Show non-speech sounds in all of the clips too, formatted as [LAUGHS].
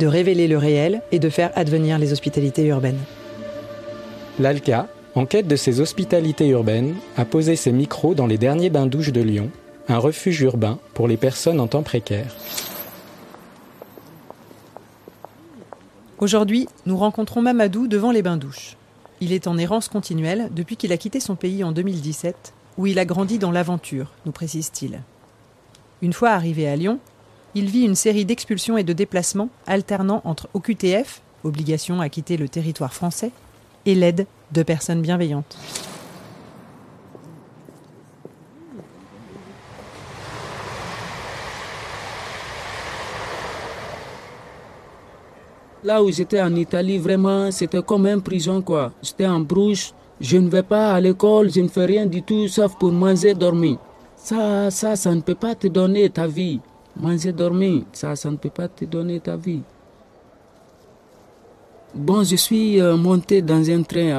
de révéler le réel et de faire advenir les hospitalités urbaines. L'ALCA, en quête de ces hospitalités urbaines, a posé ses micros dans les derniers bains-douches de Lyon, un refuge urbain pour les personnes en temps précaire. Aujourd'hui, nous rencontrons Mamadou devant les bains-douches. Il est en errance continuelle depuis qu'il a quitté son pays en 2017, où il a grandi dans l'aventure, nous précise-t-il. Une fois arrivé à Lyon, il vit une série d'expulsions et de déplacements alternant entre OQTF, obligation à quitter le territoire français, et l'aide de personnes bienveillantes. Là où j'étais en Italie, vraiment, c'était comme une prison, quoi. J'étais en brouche, je ne vais pas à l'école, je ne fais rien du tout, sauf pour manger, dormir. Ça, ça, ça ne peut pas te donner ta vie. Manger, dormir, ça, ça ne peut pas te donner ta vie. Bon, je suis euh, monté dans un train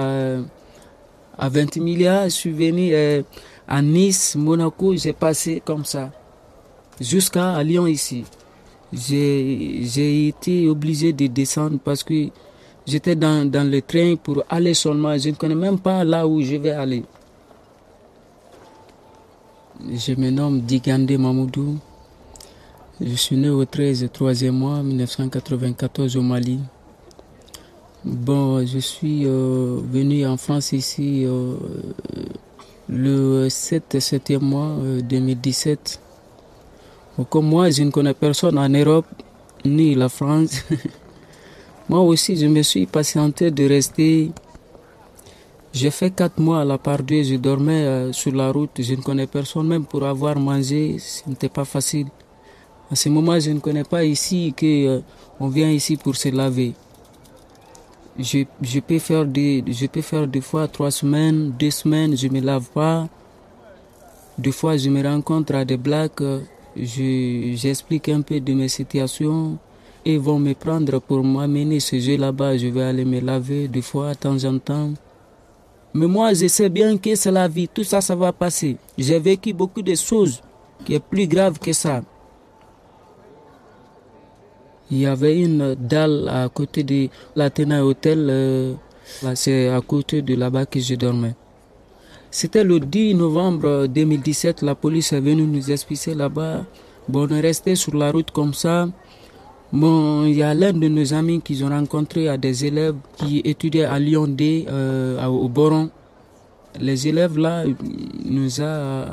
à, à 20 milliards, je suis venu euh, à Nice, Monaco, j'ai passé comme ça, jusqu'à Lyon ici. J'ai été obligé de descendre parce que j'étais dans, dans le train pour aller seulement. Je ne connais même pas là où je vais aller. Je me nomme Digande Mamoudou. Je suis né au 13 3e mois 1994 au Mali. Bon, je suis euh, venu en France ici euh, le 7 7e mois euh, 2017. Comme moi, je ne connais personne en Europe ni la France. [LAUGHS] moi aussi, je me suis patienté de rester. J'ai fait quatre mois à la part je dormais euh, sur la route, je ne connais personne, même pour avoir mangé, ce n'était pas facile. À ce moment, je ne connais pas ici que euh, on vient ici pour se laver. Je, je, peux faire des, je peux faire des fois trois semaines, deux semaines, je ne me lave pas. Des fois, je me rencontre à des blagues. Euh, j'explique un peu de mes situations et vont me prendre pour m'amener ce jeu là-bas. Je vais aller me laver deux fois de temps en temps. Mais moi, je sais bien que c'est la vie. Tout ça, ça va passer. J'ai vécu beaucoup de choses qui est plus grave que ça. Il y avait une dalle à côté de l'Athéna Hotel. Euh, c'est à côté de là-bas que je dormais. C'était le 10 novembre 2017, la police est venue nous expulser là-bas. Bon, on est resté sur la route comme ça. Bon, il y a l'un de nos amis qu'ils ont rencontré à des élèves qui étudiaient à Lyon D, euh, au Boron. Les élèves là nous a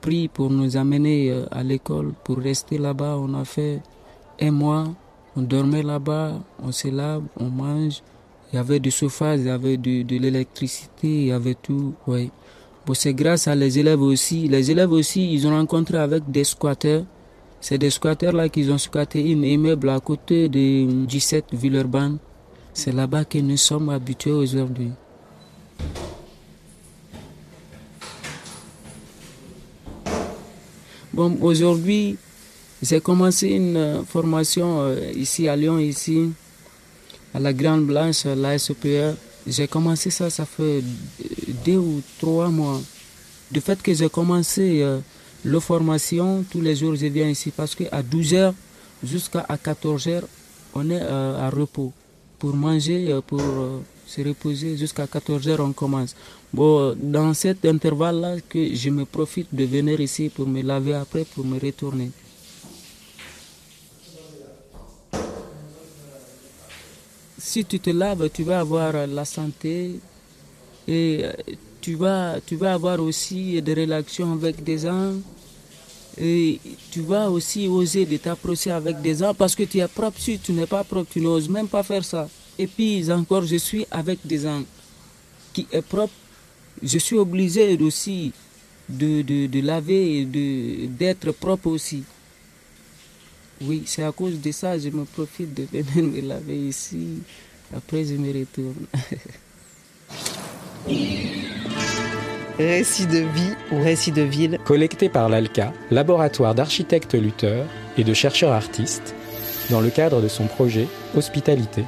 pris pour nous amener à l'école, pour rester là-bas. On a fait un mois, on dormait là-bas, on se lave, on mange. Il y avait du chauffage, il y avait de, l'électricité, il y avait tout. Ouais. Bon, c'est grâce à les élèves aussi. Les élèves aussi, ils ont rencontré avec des squatteurs. C'est des squatteurs là qui ont squatté un immeuble à côté de 17 Villeurbanne. C'est là-bas que nous sommes habitués aujourd'hui. Bon, aujourd'hui, j'ai commencé une formation ici à Lyon, ici, à la Grande Blanche, la SPE. J'ai commencé ça, ça fait deux ou trois mois. Du fait que j'ai commencé euh, la formation, tous les jours je viens ici parce qu'à 12h jusqu'à 14h, on est euh, à repos. Pour manger, euh, pour se reposer, jusqu'à 14h on commence. Bon, dans cet intervalle-là, que je me profite de venir ici pour me laver après, pour me retourner. Si tu te laves, tu vas avoir la santé et tu vas, tu vas avoir aussi des relations avec des gens et tu vas aussi oser de t'approcher avec des gens parce que tu es propre. Si tu n'es pas propre, tu n'oses même pas faire ça. Et puis encore, je suis avec des gens qui est propre. Je suis obligé aussi de, de, de laver et d'être propre aussi. Oui, c'est à cause de ça je me profite de venir me laver ici. Après, je me retourne. [LAUGHS] Récit de vie ou récit de ville. Collecté par l'ALCA, laboratoire d'architectes lutteurs et de chercheurs artistes, dans le cadre de son projet Hospitalité.